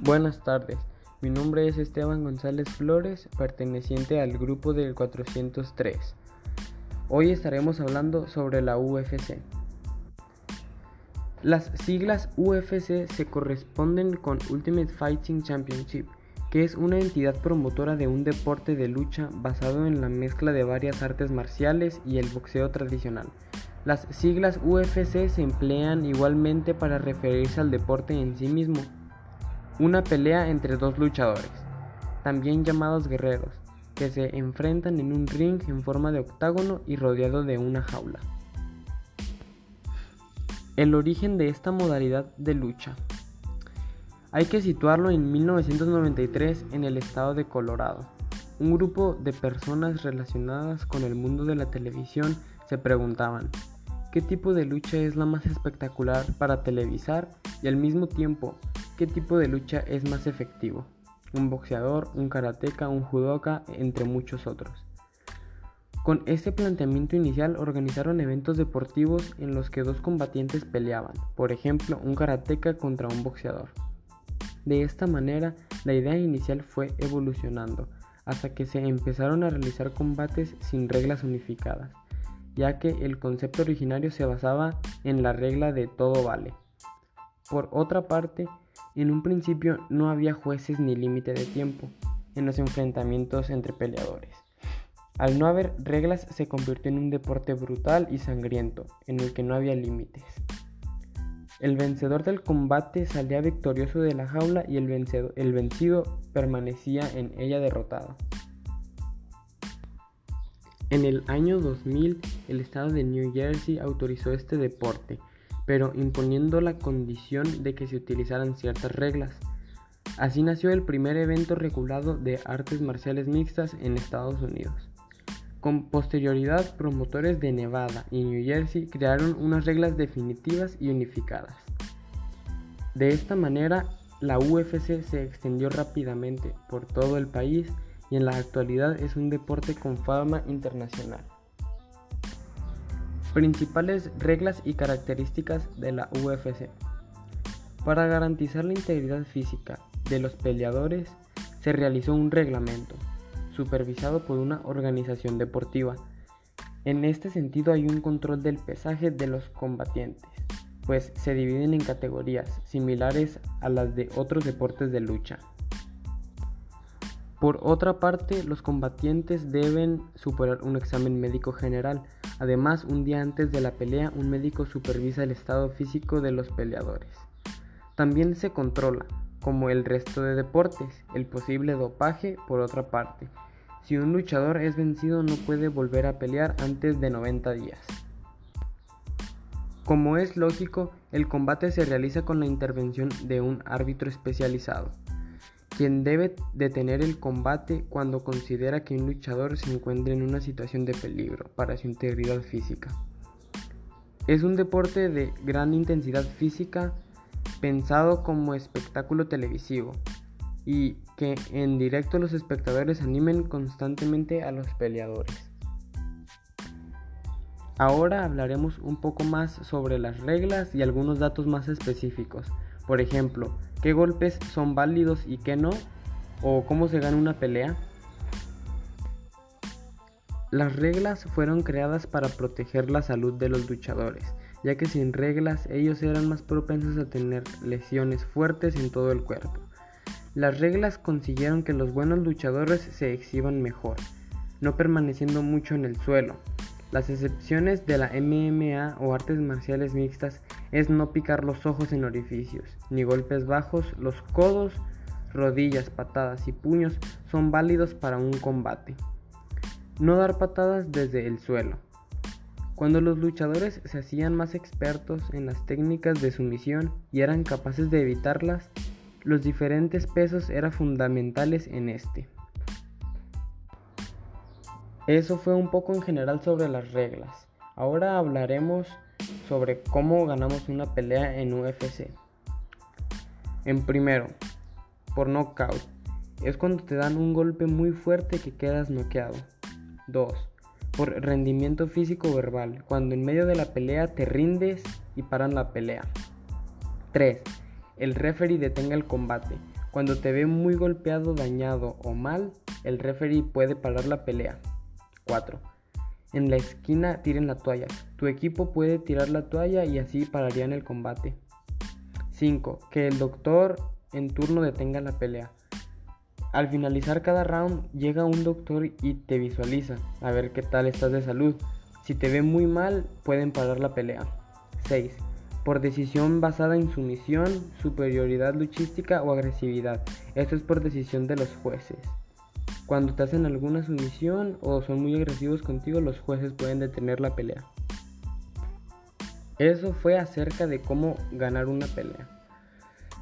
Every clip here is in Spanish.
Buenas tardes, mi nombre es Esteban González Flores, perteneciente al grupo del 403. Hoy estaremos hablando sobre la UFC. Las siglas UFC se corresponden con Ultimate Fighting Championship, que es una entidad promotora de un deporte de lucha basado en la mezcla de varias artes marciales y el boxeo tradicional. Las siglas UFC se emplean igualmente para referirse al deporte en sí mismo una pelea entre dos luchadores, también llamados guerreros, que se enfrentan en un ring en forma de octágono y rodeado de una jaula. El origen de esta modalidad de lucha. Hay que situarlo en 1993 en el estado de Colorado. Un grupo de personas relacionadas con el mundo de la televisión se preguntaban, ¿qué tipo de lucha es la más espectacular para televisar y al mismo tiempo ¿Qué tipo de lucha es más efectivo? Un boxeador, un karateca, un judoka, entre muchos otros. Con este planteamiento inicial organizaron eventos deportivos en los que dos combatientes peleaban, por ejemplo, un karateca contra un boxeador. De esta manera, la idea inicial fue evolucionando hasta que se empezaron a realizar combates sin reglas unificadas, ya que el concepto originario se basaba en la regla de todo vale. Por otra parte, en un principio no había jueces ni límite de tiempo en los enfrentamientos entre peleadores. Al no haber reglas se convirtió en un deporte brutal y sangriento, en el que no había límites. El vencedor del combate salía victorioso de la jaula y el, el vencido permanecía en ella derrotado. En el año 2000, el estado de New Jersey autorizó este deporte pero imponiendo la condición de que se utilizaran ciertas reglas. Así nació el primer evento regulado de artes marciales mixtas en Estados Unidos. Con posterioridad, promotores de Nevada y New Jersey crearon unas reglas definitivas y unificadas. De esta manera, la UFC se extendió rápidamente por todo el país y en la actualidad es un deporte con fama internacional. Principales reglas y características de la UFC. Para garantizar la integridad física de los peleadores, se realizó un reglamento, supervisado por una organización deportiva. En este sentido hay un control del pesaje de los combatientes, pues se dividen en categorías similares a las de otros deportes de lucha. Por otra parte, los combatientes deben superar un examen médico general, Además, un día antes de la pelea, un médico supervisa el estado físico de los peleadores. También se controla, como el resto de deportes, el posible dopaje por otra parte. Si un luchador es vencido no puede volver a pelear antes de 90 días. Como es lógico, el combate se realiza con la intervención de un árbitro especializado quien debe detener el combate cuando considera que un luchador se encuentra en una situación de peligro para su integridad física. Es un deporte de gran intensidad física pensado como espectáculo televisivo y que en directo los espectadores animen constantemente a los peleadores. Ahora hablaremos un poco más sobre las reglas y algunos datos más específicos. Por ejemplo, qué golpes son válidos y qué no, o cómo se gana una pelea. Las reglas fueron creadas para proteger la salud de los luchadores, ya que sin reglas ellos eran más propensos a tener lesiones fuertes en todo el cuerpo. Las reglas consiguieron que los buenos luchadores se exhiban mejor, no permaneciendo mucho en el suelo. Las excepciones de la MMA o artes marciales mixtas es no picar los ojos en orificios, ni golpes bajos, los codos, rodillas, patadas y puños son válidos para un combate. No dar patadas desde el suelo. Cuando los luchadores se hacían más expertos en las técnicas de sumisión y eran capaces de evitarlas, los diferentes pesos eran fundamentales en este. Eso fue un poco en general sobre las reglas. Ahora hablaremos sobre cómo ganamos una pelea en UFC. En primero, por knockout. Es cuando te dan un golpe muy fuerte que quedas noqueado. 2. Por rendimiento físico verbal, cuando en medio de la pelea te rindes y paran la pelea. 3. El referee detenga el combate, Cuando te ve muy golpeado, dañado o mal, el referee puede parar la pelea. 4. En la esquina tiren la toalla. Tu equipo puede tirar la toalla y así pararían el combate. 5. Que el doctor en turno detenga la pelea. Al finalizar cada round llega un doctor y te visualiza a ver qué tal estás de salud. Si te ve muy mal, pueden parar la pelea. 6. Por decisión basada en sumisión, superioridad luchística o agresividad. Esto es por decisión de los jueces. Cuando te hacen alguna sumisión o son muy agresivos contigo, los jueces pueden detener la pelea. Eso fue acerca de cómo ganar una pelea.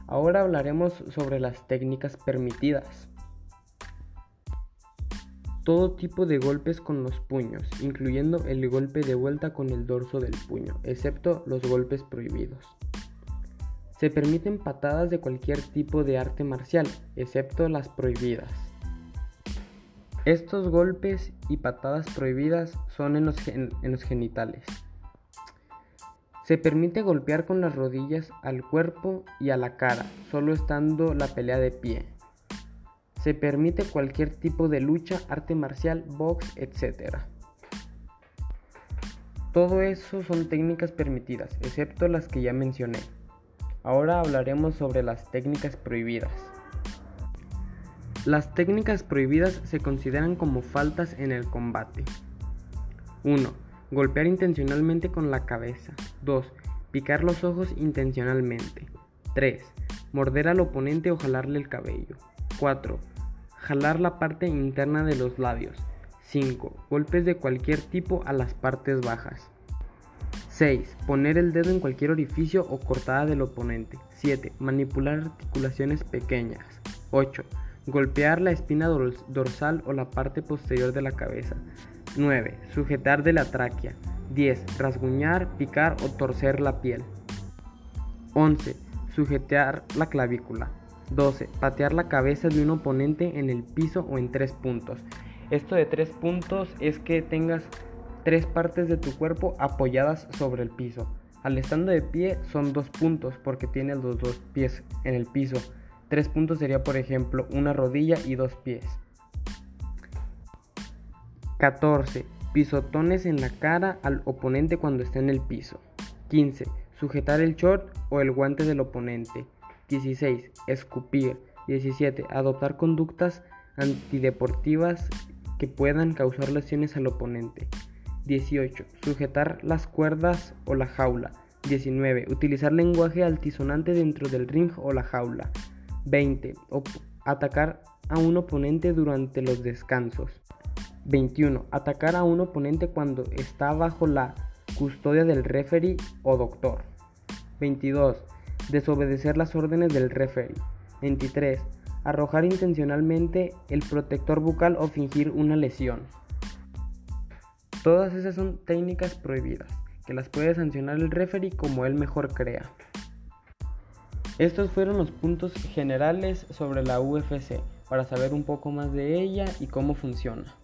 Ahora hablaremos sobre las técnicas permitidas. Todo tipo de golpes con los puños, incluyendo el golpe de vuelta con el dorso del puño, excepto los golpes prohibidos. Se permiten patadas de cualquier tipo de arte marcial, excepto las prohibidas. Estos golpes y patadas prohibidas son en los, genitales. Se permite golpear con las rodillas al cuerpo y a la cara, solo estando la pelea de pie. Se permite cualquier tipo de lucha, arte marcial, box, etc. Todo eso son técnicas permitidas, excepto las que ya mencioné. Ahora hablaremos sobre las técnicas prohibidas. Las técnicas prohibidas se consideran como faltas en el combate. 1 Golpear intencionalmente con la cabeza. 2. Picar los ojos intencionalmente. 3. Morder al oponente o jalarle el cabello. 4. Jalar la parte interna de los labios. 5. Golpes de cualquier tipo a las partes bajas. 6. Poner el dedo en cualquier orificio o cortada del oponente. 7. Manipular articulaciones pequeñas. 8. Golpear la espina dorsal o la parte posterior de la cabeza. 9. Sujetar de la tráquea. 10. Rasguñar, picar o torcer la piel. 11. Sujetar la clavícula. 12. Patear la cabeza de un oponente en el piso o en tres puntos. Esto de tres puntos es que tengas tres partes de tu cuerpo apoyadas sobre el piso. Al estando de pie son dos puntos porque tienes los dos pies en el piso. Tres puntos sería por ejemplo una rodilla y dos pies. 14. Pisotones en la cara al oponente cuando está en el piso. 15. Sujetar el short o el guante del oponente. 16. Escupir. 17. Adoptar conductas antideportivas que puedan causar lesiones al oponente. 18. Sujetar las cuerdas o la jaula. 19. Utilizar lenguaje altisonante dentro del ring o la jaula. 20. atacar a un oponente durante los descansos. 21. Atacar a un oponente cuando está bajo la custodia del referee o doctor. 22. Desobedecer las órdenes del referee. 23. Arrojar intencionalmente el protector bucal o fingir una lesión. Todas esas son técnicas prohibidas, que las puede sancionar el referee como él mejor crea. Estos fueron los puntos generales sobre la UFC, para saber un poco más de ella y cómo funciona.